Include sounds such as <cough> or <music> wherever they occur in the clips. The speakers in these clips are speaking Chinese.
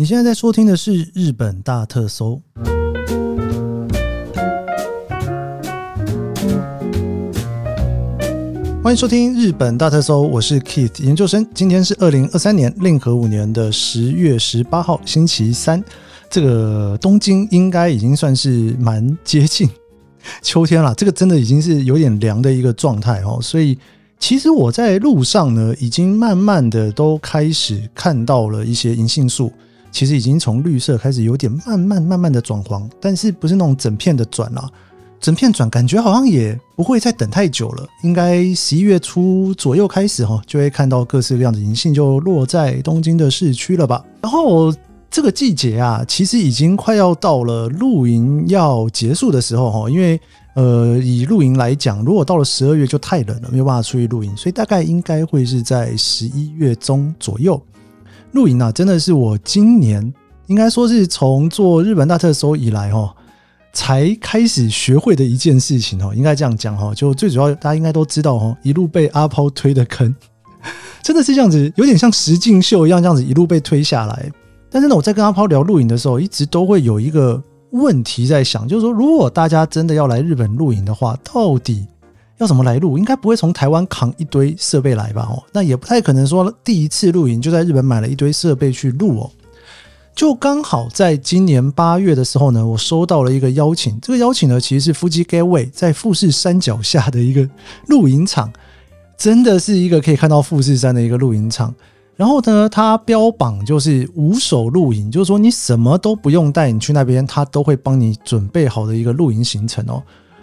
你现在在收听的是日本大特搜。欢迎收听日本大特搜，我是 Keith 研究生。今天是二零二三年令和五年的十月十八号，星期三。这个东京应该已经算是蛮接近秋天了，这个真的已经是有点凉的一个状态哦。所以其实我在路上呢，已经慢慢的都开始看到了一些银杏树，其实已经从绿色开始有点慢慢慢慢的转黄，但是不是那种整片的转啊。整片转，感觉好像也不会再等太久了，应该十一月初左右开始哈，就会看到各式各样的银杏就落在东京的市区了吧。然后这个季节啊，其实已经快要到了露营要结束的时候哈，因为呃，以露营来讲，如果到了十二月就太冷了，没有办法出去露营，所以大概应该会是在十一月中左右露营啊。真的是我今年应该说是从做日本大特搜以来哈。才开始学会的一件事情哦，应该这样讲哈，就最主要大家应该都知道哈，一路被阿抛推的坑，<laughs> 真的是这样子，有点像实境秀一样，这样子一路被推下来。但是呢，我在跟阿抛聊露营的时候，一直都会有一个问题在想，就是说，如果大家真的要来日本露营的话，到底要怎么来录？应该不会从台湾扛一堆设备来吧？哦，那也不太可能说第一次露营就在日本买了一堆设备去录哦。就刚好在今年八月的时候呢，我收到了一个邀请。这个邀请呢，其实是夫妻 Gateway 在富士山脚下的一个露营场，真的是一个可以看到富士山的一个露营场。然后呢，它标榜就是无手露营，就是说你什么都不用带，你去那边他都会帮你准备好的一个露营行程哦。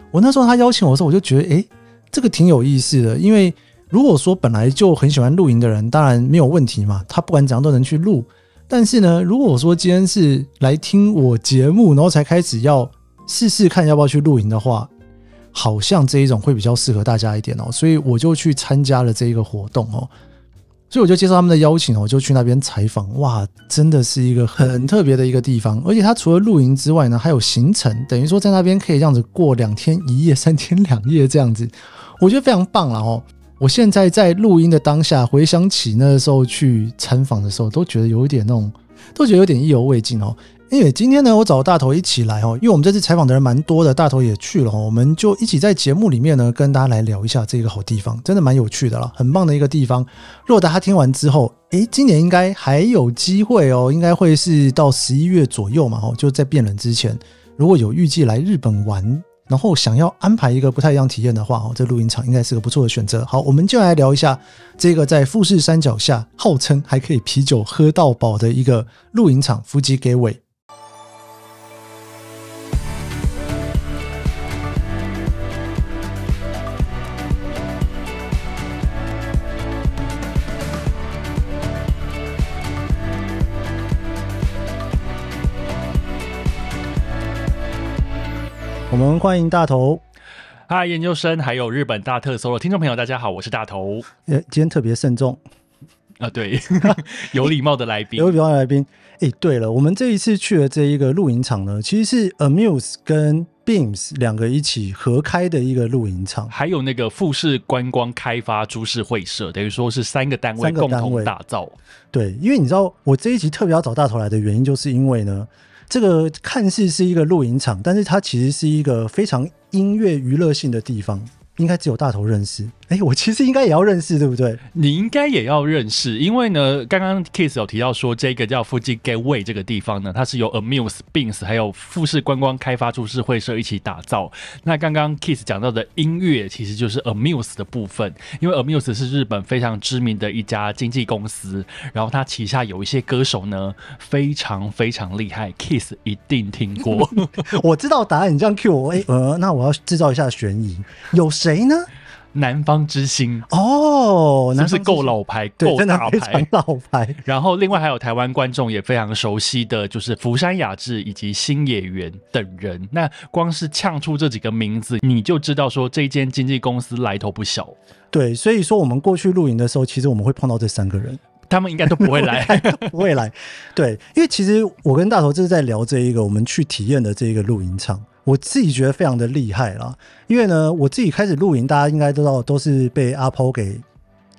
我那时候他邀请我的时候，我就觉得，哎，这个挺有意思的。因为如果说本来就很喜欢露营的人，当然没有问题嘛，他不管怎样都能去露。但是呢，如果说今天是来听我节目，然后才开始要试试看要不要去露营的话，好像这一种会比较适合大家一点哦，所以我就去参加了这一个活动哦，所以我就接受他们的邀请我，就去那边采访。哇，真的是一个很特别的一个地方，而且它除了露营之外呢，还有行程，等于说在那边可以这样子过两天一夜、三天两夜这样子，我觉得非常棒了哦。我现在在录音的当下，回想起那时候去参访的时候，都觉得有一点那种，都觉得有点意犹未尽哦。因为今天呢，我找大头一起来哦，因为我们这次采访的人蛮多的，大头也去了哦，我们就一起在节目里面呢，跟大家来聊一下这个好地方，真的蛮有趣的啦，很棒的一个地方。如果大家听完之后，诶，今年应该还有机会哦，应该会是到十一月左右嘛，哦，就在变冷之前，如果有预计来日本玩。然后想要安排一个不太一样体验的话，哦，这露营场应该是个不错的选择。好，我们就来聊一下这个在富士山脚下，号称还可以啤酒喝到饱的一个露营场——伏吉给尾。我们欢迎大头，嗨，研究生，还有日本大特搜的听众朋友，大家好，我是大头。呃，今天特别慎重啊，对，<laughs> 有礼貌的来宾，有礼貌的来宾。哎，对了，我们这一次去的这一个露营场呢，其实是 Amuse 跟 Beams 两个一起合开的一个露营场，还有那个富士观光开发株式会社，等于说是三个单位共同打造。对，因为你知道，我这一集特别要找大头来的原因，就是因为呢。这个看似是一个露营场，但是它其实是一个非常音乐娱乐性的地方。应该只有大头认识，哎，我其实应该也要认识，对不对？你应该也要认识，因为呢，刚刚 Kiss 有提到说，这个叫附近 Gateway 这个地方呢，它是由 Amuse、Beams 还有富士观光开发株式会社一起打造。那刚刚 Kiss 讲到的音乐，其实就是 Amuse 的部分，因为 Amuse 是日本非常知名的一家经纪公司，然后它旗下有一些歌手呢，非常非常厉害，Kiss 一定听过。<laughs> 我知道答案，你这样 Q 我，哎，呃，那我要制造一下悬疑，有。谁呢？南方之星哦，那是够老牌，够大牌，老牌。<laughs> 然后另外还有台湾观众也非常熟悉的就是福山雅治以及新野原等人。那光是呛出这几个名字，你就知道说这间经纪公司来头不小。对，所以说我们过去露营的时候，其实我们会碰到这三个人，他们应该都不会来，<laughs> 不会来。对，因为其实我跟大头这是在聊这一个我们去体验的这一个露营场。我自己觉得非常的厉害啦，因为呢，我自己开始露营，大家应该都知道，都是被阿抛给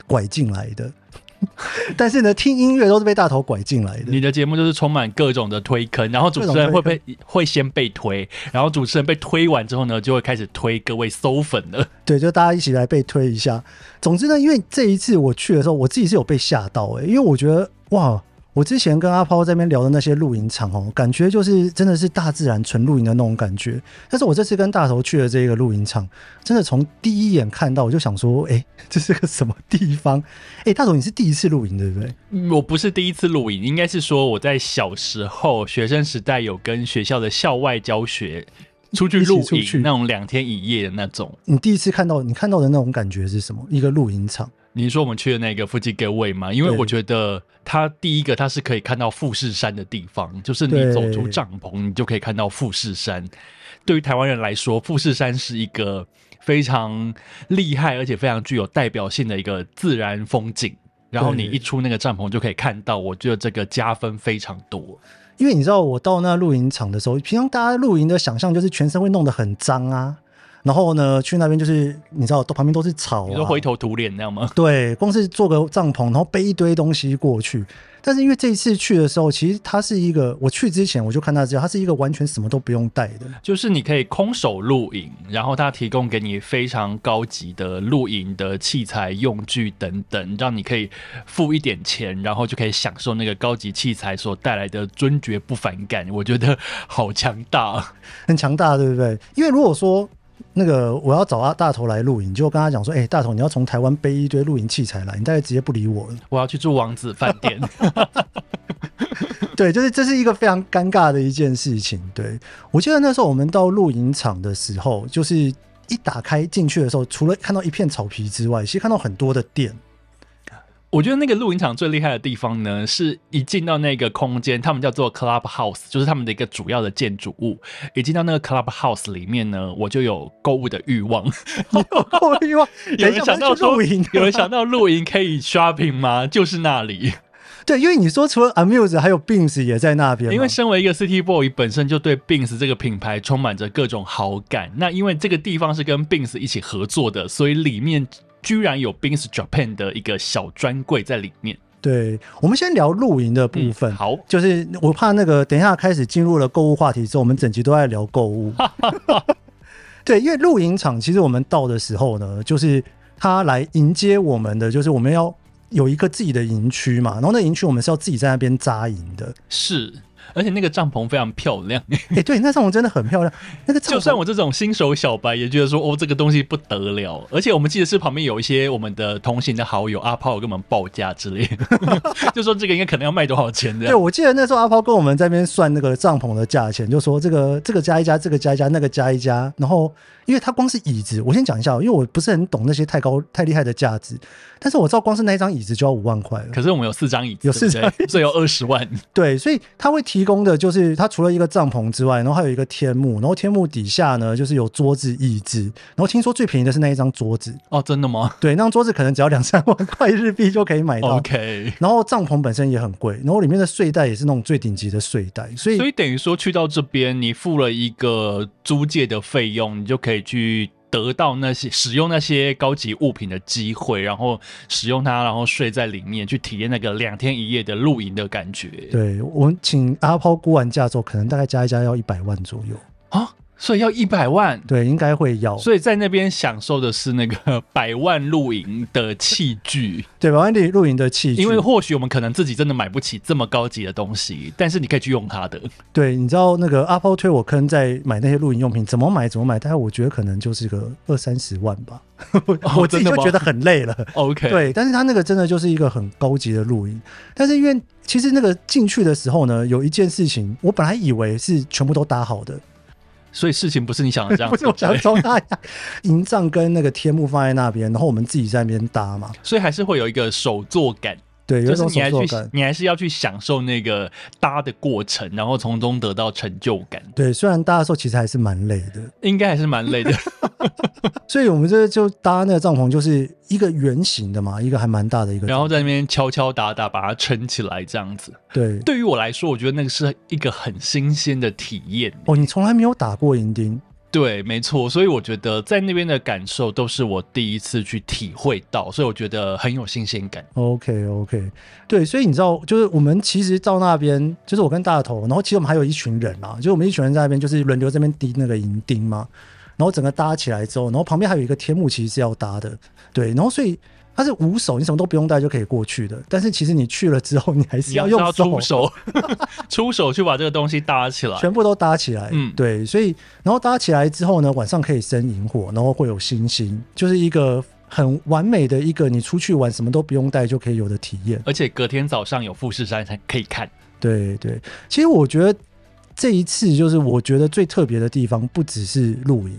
拐进来的。<laughs> 但是呢，听音乐都是被大头拐进来的。你的节目就是充满各种的推坑，然后主持人会被会先被推，然后主持人被推完之后呢，就会开始推各位搜粉了。对，就大家一起来被推一下。总之呢，因为这一次我去的时候，我自己是有被吓到哎，因为我觉得哇。我之前跟阿抛在那边聊的那些露营场哦，感觉就是真的是大自然纯露营的那种感觉。但是我这次跟大头去的这个露营场，真的从第一眼看到我就想说，哎，这是个什么地方？哎，大头你是第一次露营对不对？我不是第一次露营，应该是说我在小时候学生时代有跟学校的校外教学出去露营，那种两天一夜的那种。你第一次看到你看到的那种感觉是什么？一个露营场。你说我们去的那个附近 g e way 吗？因为我觉得它第一个它是可以看到富士山的地方，就是你走出帐篷，你就可以看到富士山。对于台湾人来说，富士山是一个非常厉害而且非常具有代表性的一个自然风景。然后你一出那个帐篷就可以看到，我觉得这个加分非常多。因为你知道，我到那露营场的时候，平常大家露营的想象就是全身会弄得很脏啊。然后呢，去那边就是你知道，都旁边都是草，你说灰头土脸那样吗？对，光是做个帐篷，然后背一堆东西过去。但是因为这一次去的时候，其实它是一个，我去之前我就看它资料，它是一个完全什么都不用带的，就是你可以空手露营，然后它提供给你非常高级的露营的器材、用具等等，让你可以付一点钱，然后就可以享受那个高级器材所带来的尊爵不凡感。我觉得好强大，很强大，对不对？因为如果说。那个我要找阿大头来露营，就跟他讲说：“哎，大头，你要从台湾背一堆露营器材来，你大概直接不理我了。我要去住王子饭店。<laughs> 对，就是这是一个非常尴尬的一件事情。对我记得那时候我们到露营场的时候，就是一打开进去的时候，除了看到一片草皮之外，其实看到很多的店。我觉得那个露营场最厉害的地方呢，是一进到那个空间，他们叫做 Club House，就是他们的一个主要的建筑物。一进到那个 Club House 里面呢，我就有购物的欲望，有购物欲望。<laughs> 有人想到露营，有人想到露营可以 shopping 吗？就是那里。对，因为你说除了 Amuse，还有 Beams 也在那边。因为身为一个 City Boy，本身就对 Beams 这个品牌充满着各种好感。那因为这个地方是跟 Beams 一起合作的，所以里面。居然有 Bins Japan 的一个小专柜在里面。对，我们先聊露营的部分。好，就是我怕那个等一下开始进入了购物话题之后，我们整集都在聊购物。<laughs> 对，因为露营场其实我们到的时候呢，就是他来迎接我们的，就是我们要有一个自己的营区嘛，然后那营区我们是要自己在那边扎营的。是。而且那个帐篷非常漂亮，<laughs> 哎，对，那帐篷真的很漂亮。那个 <laughs> 就算我这种新手小白也觉得说，哦，这个东西不得了。而且我们记得是旁边有一些我们的同行的好友阿炮跟我们报价之类的，<laughs> 就说这个应该可能要卖多少钱的。对，我记得那时候阿炮跟我们在那边算那个帐篷的价钱，就说这个这个加一加，这个加一加，那个加一加，然后。因为它光是椅子，我先讲一下，因为我不是很懂那些太高太厉害的价值，但是我知道光是那一张椅子就要五万块了。可是我们有四张椅子，有四张，所以有二十万。<laughs> 对，所以他会提供的就是它除了一个帐篷之外，然后还有一个天幕，然后天幕底下呢就是有桌子椅子，然后听说最便宜的是那一张桌子。哦，真的吗？对，那张桌子可能只要两三万块日币就可以买到。OK。然后帐篷本身也很贵，然后里面的睡袋也是那种最顶级的睡袋，所以所以等于说去到这边，你付了一个租借的费用，你就可以去。得到那些使用那些高级物品的机会，然后使用它，然后睡在里面，去体验那个两天一夜的露营的感觉。对我们请阿抛估完价之后，可能大概加一加要一百万左右啊。所以要一百万，对，应该会要。所以在那边享受的是那个百万露营的器具，对，百万露露营的器具。因为或许我们可能自己真的买不起这么高级的东西，但是你可以去用它的。对，你知道那个阿抛推我坑在买那些露营用品，怎么买怎么买，大概我觉得可能就是个二三十万吧。<laughs> 我自己就觉得很累了。OK，对，但是他那个真的就是一个很高级的露营。但是因为其实那个进去的时候呢，有一件事情，我本来以为是全部都搭好的。所以事情不是你想的这样，<laughs> 不是我想中那样。<laughs> 营帐跟那个天幕放在那边，然后我们自己在那边搭嘛，所以还是会有一个手作感。对，就是你还去，你还是要去享受那个搭的过程，然后从中得到成就感。对，虽然搭的时候其实还是蛮累的，应该还是蛮累的。<laughs> 所以我们这就搭那个帐篷，就是一个圆形的嘛，一个还蛮大的一个，然后在那边敲敲打打把它撑起来，这样子。对，对于我来说，我觉得那个是一个很新鲜的体验。哦，你从来没有打过银钉？对，没错，所以我觉得在那边的感受都是我第一次去体会到，所以我觉得很有新鲜感。OK OK，对，所以你知道，就是我们其实到那边，就是我跟大头，然后其实我们还有一群人啊，就我们一群人在那边，就是轮流这边滴那个银钉嘛，然后整个搭起来之后，然后旁边还有一个天幕，其实是要搭的，对，然后所以它是无手，你什么都不用带就可以过去的，但是其实你去了之后，你还是要用要出手，<laughs> 出手去把这个东西搭起来。全部都搭起来，嗯对，所以然后搭起来之后呢，晚上可以生萤火，然后会有星星，就是一个很完美的一个你出去玩什么都不用带就可以有的体验。而且隔天早上有富士山才可以看。对对，其实我觉得这一次就是我觉得最特别的地方，不只是露营。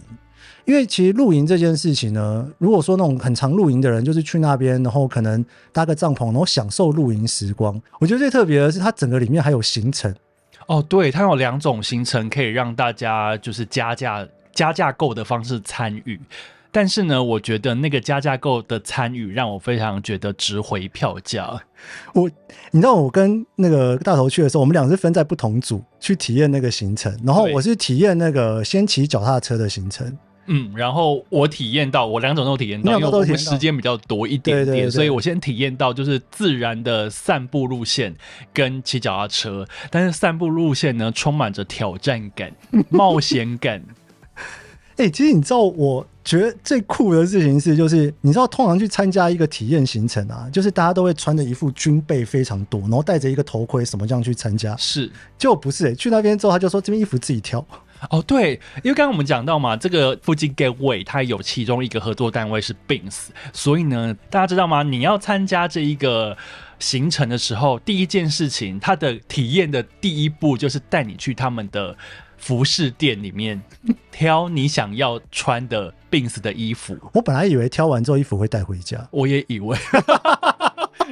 因为其实露营这件事情呢，如果说那种很常露营的人，就是去那边，然后可能搭个帐篷，然后享受露营时光。我觉得最特别的是，它整个里面还有行程，哦，对，它有两种行程可以让大家就是加价加价购的方式参与。但是呢，我觉得那个加价购的参与让我非常觉得值回票价。我，你知道我跟那个大头去的时候，我们俩是分在不同组去体验那个行程，然后我是体验那个先骑脚踏车的行程。嗯，然后我体验到，我两种都体验到，因为我们时间比较多一点点，对对对所以我先体验到就是自然的散步路线跟骑脚踏车，但是散步路线呢充满着挑战感、<laughs> 冒险感。哎、其实你知道，我觉得最酷的事情是，就是你知道，通常去参加一个体验行程啊，就是大家都会穿着一副军备非常多，然后戴着一个头盔什么这样去参加。是结果不是、欸，去那边之后他就说这边衣服自己挑。哦，对，因为刚刚我们讲到嘛，这个附近 Gateway 它有其中一个合作单位是 Bins，所以呢，大家知道吗？你要参加这一个行程的时候，第一件事情，它的体验的第一步就是带你去他们的服饰店里面 <laughs> 挑你想要穿的 Bins 的衣服。我本来以为挑完之后衣服会带回家，我也以为 <laughs>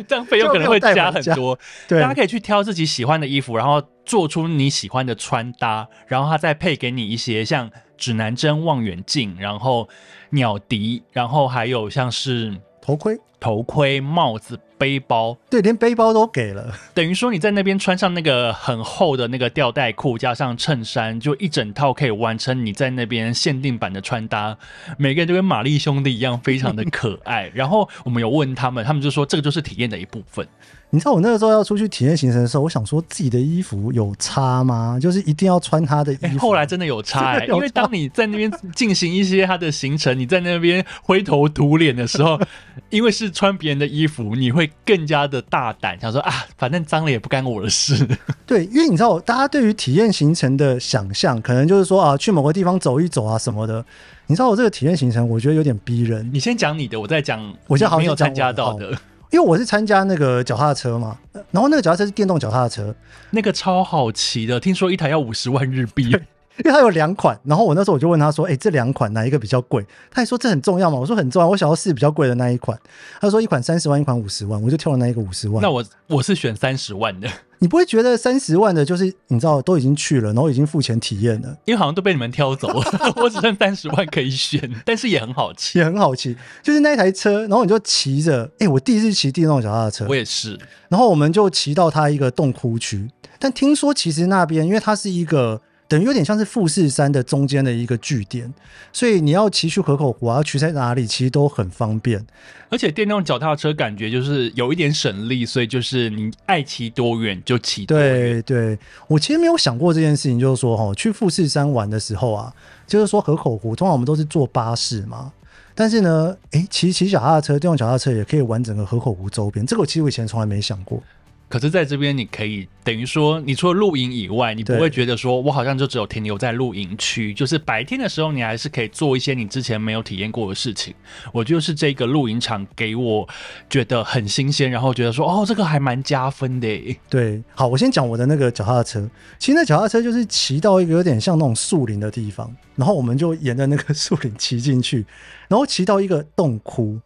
<laughs> 这样费用可能会加很多。对大家可以去挑自己喜欢的衣服，然后做出你喜欢的穿搭，然后它再配给你一些像指南针、望远镜，然后鸟笛，然后还有像是头盔，头盔、帽子、背包，对，连背包都给了。<laughs> 等于说你在那边穿上那个很厚的那个吊带裤，加上衬衫，就一整套可以完成你在那边限定版的穿搭。每个人就跟玛丽兄弟一样，非常的可爱。<laughs> 然后我们有问他们，他们就说这个就是体验的一部分。你知道我那个时候要出去体验行程的时候，我想说自己的衣服有差吗？就是一定要穿他的衣服。哎后来真的有差、欸，<laughs> 的有差因为当你在那边进行一些他的行程，你在那边灰头土脸的时候，<laughs> 因为是穿别人的衣服，你会更加的大胆，想说啊，反正脏了也不干我的事。<laughs> 对，因为你知道，大家对于体验行程的想象，可能就是说啊，去某个地方走一走啊什么的。你知道我这个体验行程，我觉得有点逼人，你先讲你的，我再讲我现在好像没有参加到的因为我是参加那个脚踏车嘛，呃然后那个脚踏车是电动脚踏车，那个超好骑的，听说一台要五十万日币。因为它有两款，然后我那时候我就问他说：“哎、这两款哪一个比较贵？”他还说这很重要嘛，我说很重要，我想要试比较贵的那一款。他说一款三十万，一款五十万，我就挑了那一个五十万。那我我是选三十万的，<laughs> 你不会觉得三十万的，就是你知道都已经去了，然后已经付钱体验了，因为好像都被你们挑走了，<laughs> 我只剩三十万可以选，但是也很好骑。也很好骑。就是那一台车，然后你就骑着，哎、我第一次骑电动脚踏车我，也是，然后我们就骑到它一个洞窟区。但听说其实那边，因为它是一个等于有点像是富士山的中间的一个据点，所以你要骑去河口湖啊，要骑在哪里，其实都很方便。而且电动脚踏车感觉就是有一点省力，所以就是你爱骑多远就骑多远。对对，我其实没有想过这件事情，就是说哈，去富士山玩的时候啊，就是说河口湖，通常我们都是坐巴士嘛。但是呢，诶，骑骑脚踏车，电动脚踏车也可以玩整个河口湖周边。这个我其实我以前从来没想过。可是在这边你可以等于说，你除了露营以外，你不会觉得说我好像就只有停留在露营区，就是白天的时候你还是可以做一些你之前没有体验过的事情。我就是这个露营场给我觉得很新鲜，然后觉得说哦，这个还蛮加分的。对，好，我先讲我的那个脚踏车。其实那脚踏车就是骑到一个有点像那种树林的地方，然后我们就沿着那个树林骑进去，然后骑到一个洞窟。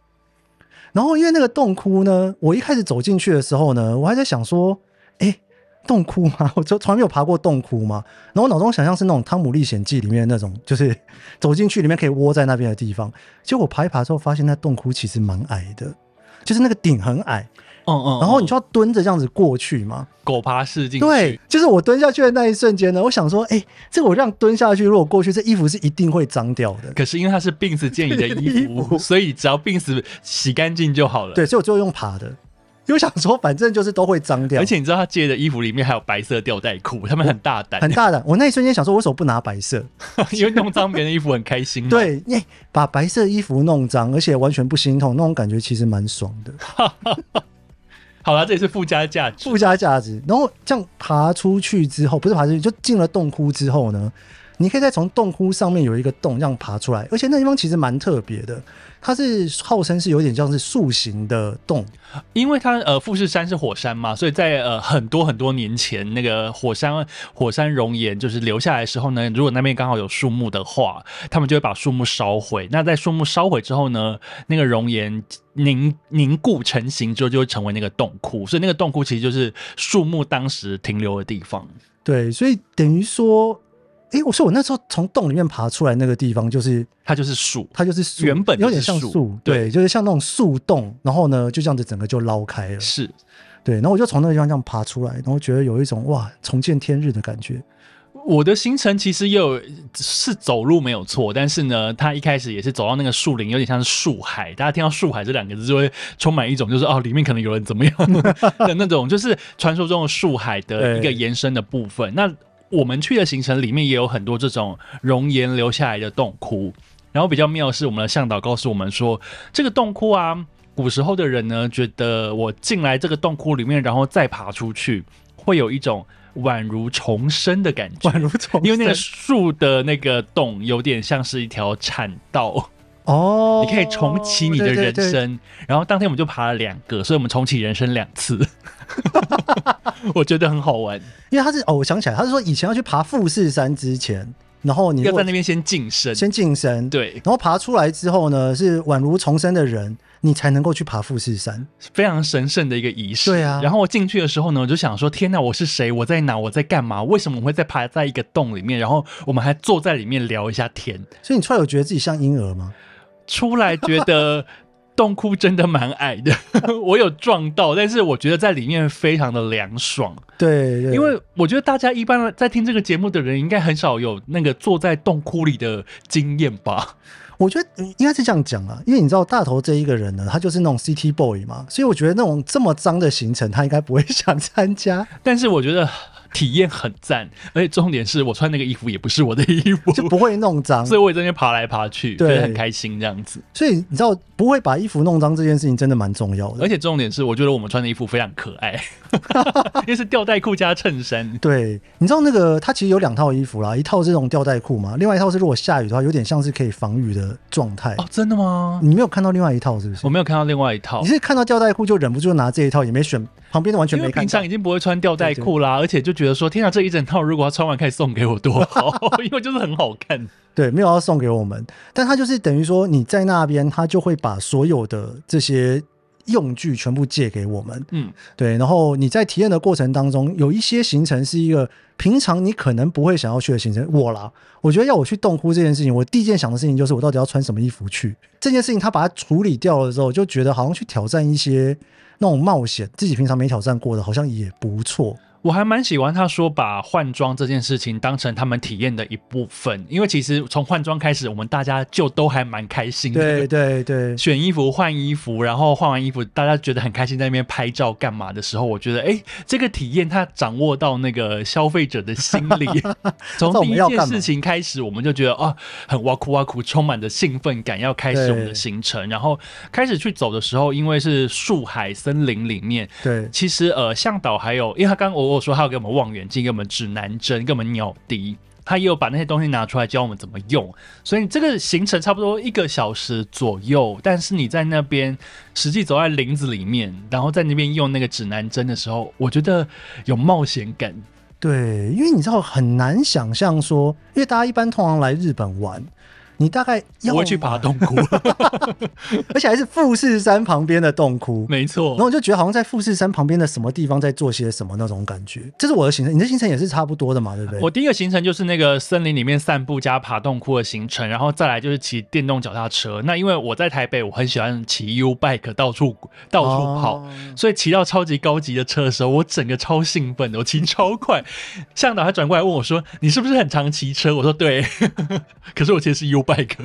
然后因为那个洞窟呢，我一开始走进去的时候呢，我还在想说，哎，洞窟吗？我就从来没有爬过洞窟嘛。然后我脑中想象是那种《汤姆历险记》里面那种，就是走进去里面可以窝在那边的地方。结果爬一爬之后，发现那洞窟其实蛮矮的。就是那个顶很矮，嗯嗯，然后你就要蹲着这样子过去嘛。狗爬式进去，对，就是我蹲下去的那一瞬间呢，我想说，哎、这个我这样蹲下去，如果过去，这衣服是一定会脏掉的。可是因为它是病死建议 <laughs> 的衣衣服，服所以只要病死洗干净就好了。，对，所以我最后用爬的，因为想说，反正就是都会脏掉，而且你知道他借的衣服里面还有白色吊带裤，他们很大胆，很大胆。我那一瞬间想说，我为什么不拿白色？<laughs> 因为弄脏别人的衣服很开心嘛。对，耶、把白色衣服弄脏，而且完全不心痛，那种感觉其实蛮爽的，<laughs> 好了，这也是附加价值。附加价值。然后这样爬出去之后，不是爬出去，就进了洞窟之后呢，你可以再从洞窟上面有一个洞这样爬出来，而且那地方其实蛮特别的，它是号称是有点像是树形的洞，因为它呃富士山是火山嘛，所以在呃很多很多年前，那个火山火山熔岩就是留下来的时候呢，如果那边刚好有树木的话，他们就会把树木烧毁。那在树木烧毁之后呢，那个熔岩凝凝固成型之后，就会成为那个洞窟。所以那个洞窟其实就是树木当时停留的地方。对，所以等于说，诶，我说我那时候从洞里面爬出来那个地方，就是它就是树，它就是树，原本有点像树树，对对，就是像那种树洞，然后呢，就这样子整个就捞开了，是对，然后我就从那个地方这样爬出来，然后觉得有一种哇重见天日的感觉，我的行程其实也有是走路没有错，但是呢，它一开始也是走到那个树林，有点像是树海。大家听到树海这两个字，就会充满一种就是哦，里面可能有人怎么样 <laughs> 的那种，就是传说中的树海的一个延伸的部分。那我们去的行程里面也有很多这种熔岩留下来的洞窟。然后比较妙的是，我们的向导告诉我们说，这个洞窟啊，古时候的人呢，觉得我进来这个洞窟里面，然后再爬出去，会有一种宛如重生的感觉。宛如重生因为那个生树的那个洞有点像是一条产道，哦，你可以重启你的人对对对生。然后当天我们就爬了两个，所以我们重启人生两次，<laughs> 我觉得很好玩。因为他是哦，我想起来，他是说以前要去爬富士山之前，然后你要在那边先晋升，先晋升，对，然后爬出来之后呢，是宛如重生的人，你才能够去爬富士山。非常神圣的一个仪式。对啊然后我进去的时候呢，我就想说：天哪，我是谁？我在哪？我在干嘛？为什么我会在爬在一个洞里面？然后我们还坐在里面聊一下天。所以你出来有觉得自己像婴儿吗？出来觉得 <laughs> 洞窟真的蛮矮的，<laughs> 我有撞到，但是我觉得在里面非常的凉爽，对对，因为我觉得大家一般在听这个节目的人，应该很少有那个坐在洞窟里的经验吧？我觉得嗯应该是这样讲啊，因为你知道大头这一个人呢，他就是那种 City Boy 嘛，所以我觉得那种这么脏的行程，他应该不会想参加，<laughs> 但是我觉得体验很赞，而且重点是我穿那个衣服也不是我的衣服，就不会弄脏。所以我也在那边爬来爬去，对很开心这样子。所以你知道，不会把衣服弄脏这件事情真的蛮重要的而。且重点是，我觉得我们穿的衣服非常可爱，<laughs> 因为是吊带裤加衬衫。<laughs> 对，你知道那个它其实有两套衣服啦，一套是这种吊带裤嘛，另外一套是如果下雨的话，有点像是可以防雨的状态。哦，真的吗？你没有看到另外一套是不是我？没有看到另外一套你。是看到吊带裤就忍不住拿这一套，也没选旁边的完全没看到平常已。经不会穿吊带裤啦，而且就觉得说，天啊，这一整套如果要穿完可以送给我多好，<laughs> 因为就是很好看。对，没有要送给我们，但他就是等于说你在那边，他就会把所有的这些用具全部借给我们。嗯，对，然后你在体验的过程当中，有一些行程是一个平常你可能不会想要去的行程。我啦，我觉得要我去洞窟这件事情，我第一件想的事情就是我到底要穿什么衣服去。这件事情他把它处理掉了之后，就觉得好像去挑战一些那种冒险，自己平常没挑战过的，好像也不错。我还蛮喜欢他说把换装这件事情当成他们体验的一部分，因为其实从换装开始，我们大家就都还蛮开心的。对对对，选衣服、换衣服，然后换完衣服，大家觉得很开心，在那边拍照干嘛的时候，我觉得，哎，这个体验他掌握到那个消费者的心理。<laughs> 从第一件事情开始，我们就觉得啊，很哇酷哇酷，充满着兴奋感，要开始我们的行程。然后开始去走的时候，因为是树海森林里面，对其实呃，向导还有，因为他刚刚我我说他有给我们望远镜，给我们指南针，给我们鸟笛。他也有把那些东西拿出来教我们怎么用，所以这个行程差不多一个小时左右。但是你在那边实际走在林子里面，然后在那边用那个指南针的时候，我觉得有冒险感。对，因为你知道很难想象说，因为大家一般通常来日本玩，你大概要我会去爬洞窟，<laughs> 而且还是富士山旁边的洞窟。没错然后。我就觉得好像在富士山旁边的什么地方在做些什么那种感觉，这是我的行程。你的行程也是差不多的嘛，对不对？我第一个行程就是那个森林里面散步加爬洞窟的行程，然后再来就是骑电动脚踏车。那因为我在台北，我很喜欢骑 U bike 到处到处跑，哦所以骑到超级高级的车的时候，我整个超兴奋的，我骑超快。向导还转过来问我说：“你是不是很常骑车？”我说：“对。” <laughs> 可是我其实是 U bike，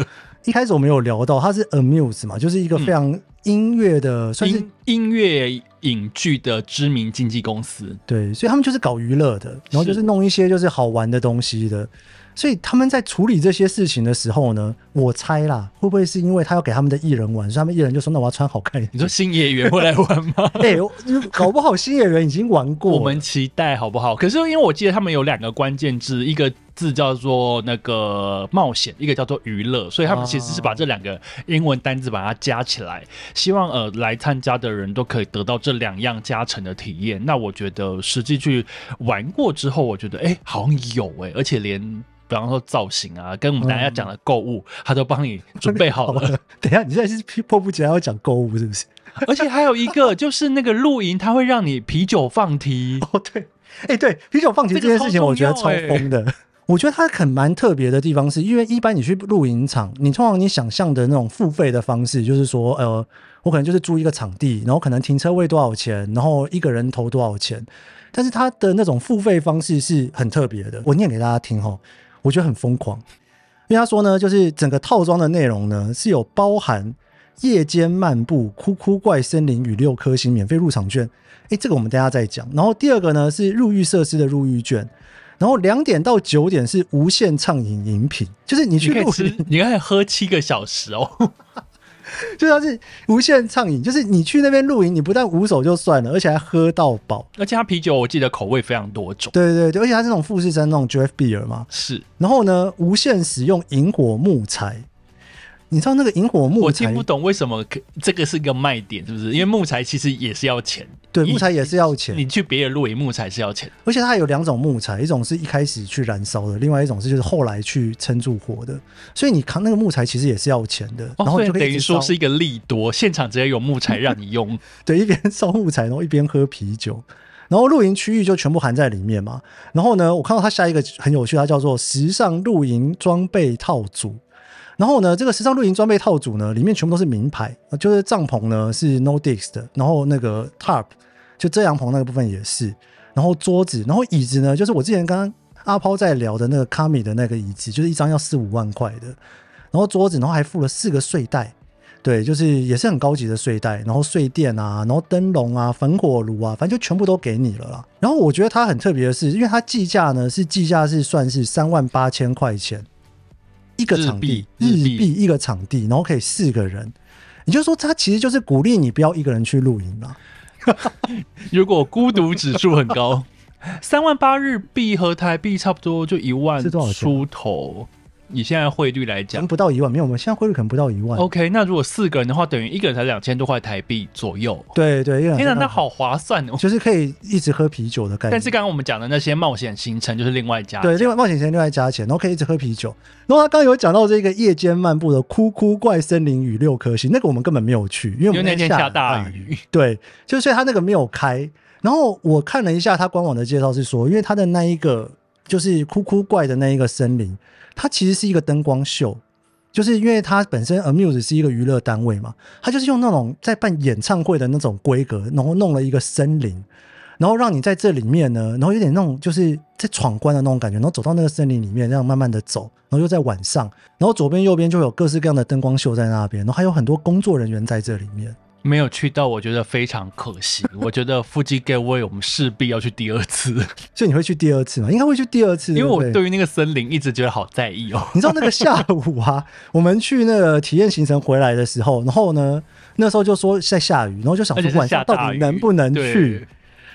一开始我们有聊到，它是 Amuse 嘛，就是一个非常音乐的，算是音音乐影剧的知名经纪公司。对，所以他们就是搞娱乐的，然后就是弄一些就是好玩的东西的。所以他们在处理这些事情的时候呢，我猜啦，会不会是因为他要给他们的艺人玩，所以他们艺人就说：“那我要穿好看一点。你说新演员会来玩吗？” <laughs> 哎、我搞不好新演员已经玩过。我们期待好不好？可是因为我记得他们有两个关键字，一个字叫做那个冒险，一个叫做娱乐，所以他们其实是把这两个英文单字把它加起来，希望呃来参加的人都可以得到这两样加成的体验。那我觉得实际去玩过之后，我觉得哎、好像有哎、而且连。比方说造型啊，跟我们大家讲的购物，他都帮你准备好了。<laughs> 等一下，你现在是迫不及待要讲购物是不是？<laughs> 而且还有一个就是那个露营，它会让你啤酒放题。哦，对，哎、对，啤酒放题这件事情，我觉得超疯的。我觉得它很蛮特别的地方是，因为一般你去露营场，你通常你想象的那种付费的方式，就是说，呃，我可能就是租一个场地，然后可能停车位多少钱，然后一个人投多少钱。但是它的那种付费方式是很特别的，我念给大家听哈，我觉得很疯狂。因为他说呢，就是整个套装的内容呢是有包含夜间漫步、哭哭怪森林与六颗星免费入场券。诶，这个我们等下再讲。然后第二个呢是入狱设施的入狱券，然后两点到九点是无限畅饮饮品，就是你去露营，，你可以喝七个小时哦。<laughs> 就它是无限畅饮，就是你去那边露营，你不但无手就算了，而且还喝到饱。而且它啤酒我记得口味非常多种，对对对，而且它是那种富士山那种 draft beer 嘛，是然后呢，无限使用萤火木材。你知道那个萤火木材我听不懂为什么可这个是个卖点，是不是？因为木材其实也是要钱，对木材也是要钱，你去别的露营木材是要钱，而且它有两种木材，一种是一开始去燃烧的，另外一种是就是后来去撑住火的。所以你扛那个木材其实也是要钱的，然哦，后就可以一直烧于说是一个利多，现场直接有木材让你用，<laughs> 对，一边烧木材，然后一边喝啤酒，然后露营区域就全部含在里面嘛。然后呢，我看到它下一个很有趣，它叫做时尚露营装备套组。然后呢，这个时尚露营装备套组呢，里面全部都是名牌，就是帐篷呢是 Nordics 的，然后那个 Tarp 就遮阳棚那个部分也是，然后桌子，然后椅子呢，就是我之前刚刚阿抛在聊的那个卡米的那个椅子，就是一张要四五万块的，然后桌子，然后还附了四个睡袋，对，就是也是很高级的睡袋，然后睡垫啊，然后灯笼啊、焚火炉啊，反正就全部都给你了啦。然后我觉得它很特别的是，因为它计价呢是计价是算是三万八千块钱个场地，日日币一个场地，然后可以四个人。也就是说，他其实就是鼓励你不要一个人去露营啦。<laughs> 如果孤独指数很高，<laughs> 三万八日币和台币差不多就一万出头。以现在汇率来可能讲不到一万，没有，我们现在汇率可能不到一万。，OK，那如果四个人的话，等于一个人才两千多块台币左右。对对，天哪，那好划算哦！就是可以一直喝啤酒的概念。但是刚刚我们讲的那些冒险行程就是另外加对，另外冒险行程另外加钱，然后可以一直喝啤酒。然后他刚刚有讲到这个夜间漫步的哭哭怪森林与六颗星，那个我们根本没有去，因为那天下大。雨，<laughs> 对，就所以他那个没有开。然后我看了一下他官网的介绍是说，因为他的那一个就是哭哭怪的那一个森林，它其实是一个灯光秀。就是因为它本身 Amuse 是一个娱乐单位嘛，它就是用那种在办演唱会的那种规格，然后弄了一个森林，然后让你在这里面呢，然后有点那种就是在闯关的那种感觉，然后走到那个森林里面，这样慢慢的走，然后又在晚上，然后左边右边就有各式各样的灯光秀在那边，然后还有很多工作人员在这里面。没有去到，我觉得非常可惜。<laughs> 我觉得腹肌 Gateway 我们势必要去第二次，<laughs> 所以你会去第二次吗？应该会去第二次，因为我对于那个森林一直觉得好在意哦。你知道那个 <laughs> 下午啊，我们去那个体验行程回来的时候，然后呢，那时候就说在下雨，然后就想而且是说晚上到下大雨，底能不能去？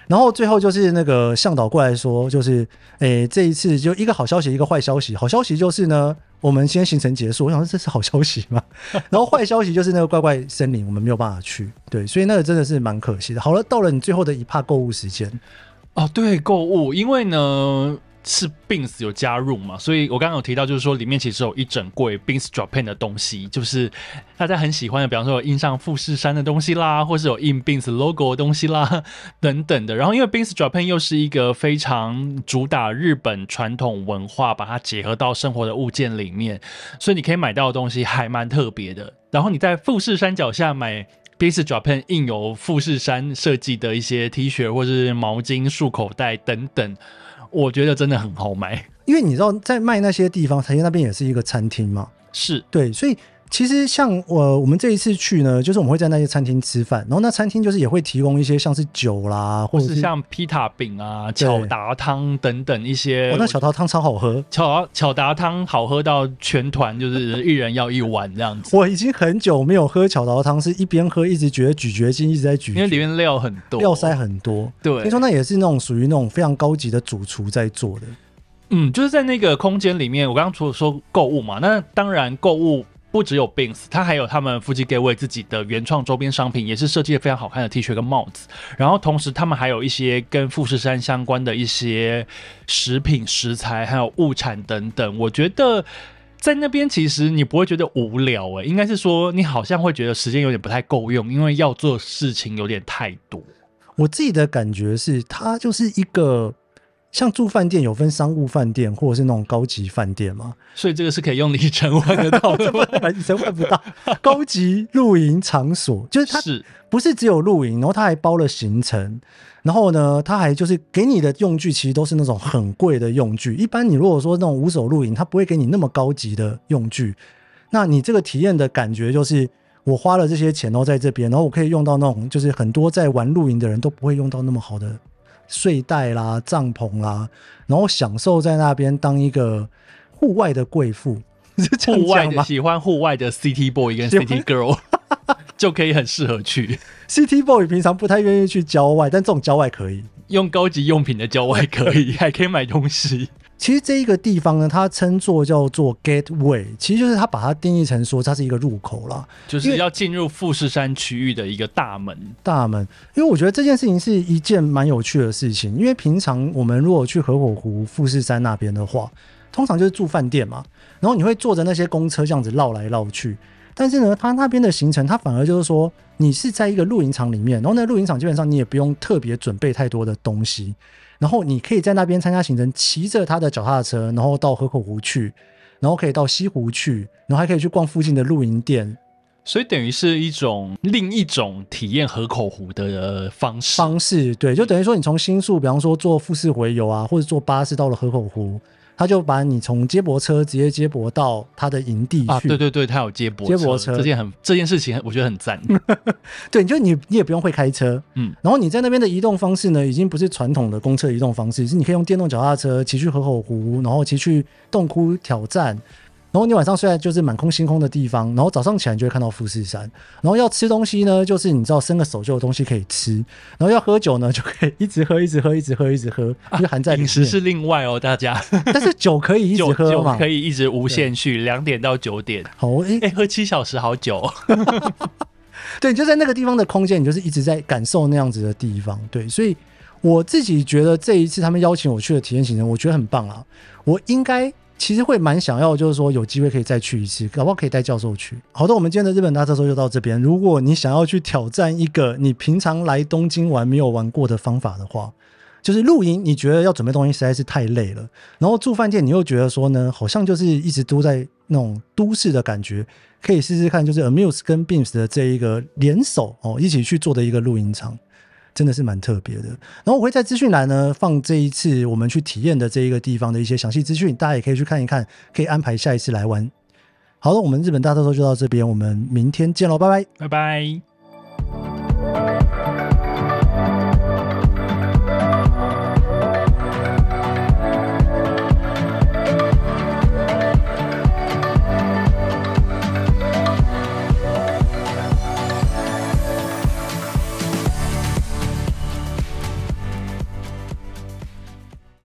然后最后就是那个向导过来说，就是诶，这一次就一个好消息，一个坏消息。好消息就是呢，我们先行程结束。我想说这是好消息嘛。<laughs> 然后坏消息就是那个怪怪森林，我们没有办法去。对，所以那个真的是蛮可惜的。好了，到了你最后的一帕购物时间，哦，对，购物，因为呢，是 Bins 有加入嘛，所以我刚刚有提到，就是说里面其实有一整柜 Bins Japan 的东西，就是大家很喜欢的，比方说有印上富士山的东西啦，或是有印 Bins logo 的东西啦，等等的。然后因为 Bins Japan 又是一个非常主打日本传统文化，把它结合到生活的物件里面，所以你可以买到的东西还蛮特别的。然后你在富士山脚下买。Bins Japan 印有富士山设计的一些 T 恤或是毛巾、束口袋等等。我觉得真的很好卖，因为你知道，在卖那些地方，台湾那边也是一个餐厅嘛，是对，所以。其实像我我们这一次去呢，就是我们会在那些餐厅吃饭，然后那餐厅就是也会提供一些像是酒啦，或者是像披塔饼啊、巧达汤等等一些。哦，那巧达汤超好喝，巧巧达汤好喝到全团就是一人要一碗这样子。我已经很久没有喝巧达汤，是一边喝一直觉得咀嚼肌一直在咀嚼，因为里面料很多，料塞很多。对，听说那也是那种属于那种非常高级的主厨在做的。嗯，就是在那个空间里面，我刚刚除了说购物嘛，那当然购物。不只有 Bins，它还有他们夫妻 g a y 自己的原创周边商品，也是设计的非常好看的 T 恤跟帽子。然后同时，他们还有一些跟富士山相关的一些食品、食材，还有物产等等。我觉得在那边其实你不会觉得无聊诶，应该是说你好像会觉得时间有点不太够用，因为要做事情有点太多。我自己的感觉是，它就是一个。像住饭店有分商务饭店或者是那种高级饭店嘛，所以这个是可以用里程换得到的，里程换不到。高级露营场所就是它不是只有露营，然后它还包了行程，然后呢，它还就是给你的用具其实都是那种很贵的用具。一般你如果说那种无手露营，它不会给你那么高级的用具。那你这个体验的感觉就是我花了这些钱都在这边，然后我可以用到那种就是很多在玩露营的人都不会用到那么好的。睡袋啦，帐篷啦，然后享受在那边当一个户外的贵妇，<laughs> 户外的喜欢户外的 City Boy 跟 City Girl <laughs> 就可以很适合去。City Boy 平常不太愿意去郊外，但这种郊外可以用高级用品的郊外可以，还可以买东西。其实这一个地方呢，它称作叫做 Gateway，其实就是它把它定义成说它是一个入口啦，就是要进入富士山区域的一个大门。大门，因为我觉得这件事情是一件蛮有趣的事情。因为平常我们如果去合伙湖、富士山那边的话，通常就是住饭店嘛，然后你会坐着那些公车这样子绕来绕去。但是呢，它那边的行程，它反而就是说，你是在一个露营场里面，然后那露营场基本上你也不用特别准备太多的东西。然后你可以在那边参加行程，骑着他的脚踏车，然后到河口湖去，然后可以到西湖去，然后还可以去逛附近的露营店，所以等于是一种另一种体验河口湖的方式。方式对，就等于说你从新宿，比方说坐富士回游啊，或者坐巴士到了河口湖。他就把你从接驳车直接接驳到他的营地去。对对对，他有接驳接驳车，这件很这件事情，我觉得很赞。<laughs> 对，就你你也不用会开车，嗯，然后你在那边的移动方式呢，已经不是传统的公车移动方式，是你可以用电动脚踏车骑去河口湖，然后骑去洞窟挑战。然后你晚上睡在就是满空星空的地方，然后早上起来就会看到富士山。然后要吃东西呢，就是你知道伸个手就有东西可以吃。然后要喝酒呢，就可以一直喝，一直喝，一直喝，一直喝，就含在饮食 <laughs> 是另外哦，大家。但是酒可以一直喝嘛，可以一直无限续，两点到九点。好，哎，喝七小时好久。<laughs> 对，就在那个地方的空间，你就是一直在感受那样子的地方。对，所以我自己觉得这一次他们邀请我去的体验行程，我觉得很棒啊。我应该。其实会蛮想要，就是说有机会可以再去一次，搞不好可以带教授去。好的，我们今天的日本大特搜就到这边。如果你想要去挑战一个你平常来东京玩没有玩过的方法的话，就是露营，你觉得要准备东西实在是太累了，然后住饭店你又觉得说呢，好像就是一直都在那种都市的感觉，可以试试看，就是 Amuse 跟 Beams 的这一个联手哦，一起去做的一个露营场。真的是蛮特别的，然后我会在资讯栏呢放这一次我们去体验的这一个地方的一些详细资讯，大家也可以去看一看，可以安排下一次来玩。好了，我们日本大特搜就到这边，我们明天见喽，拜拜，拜拜。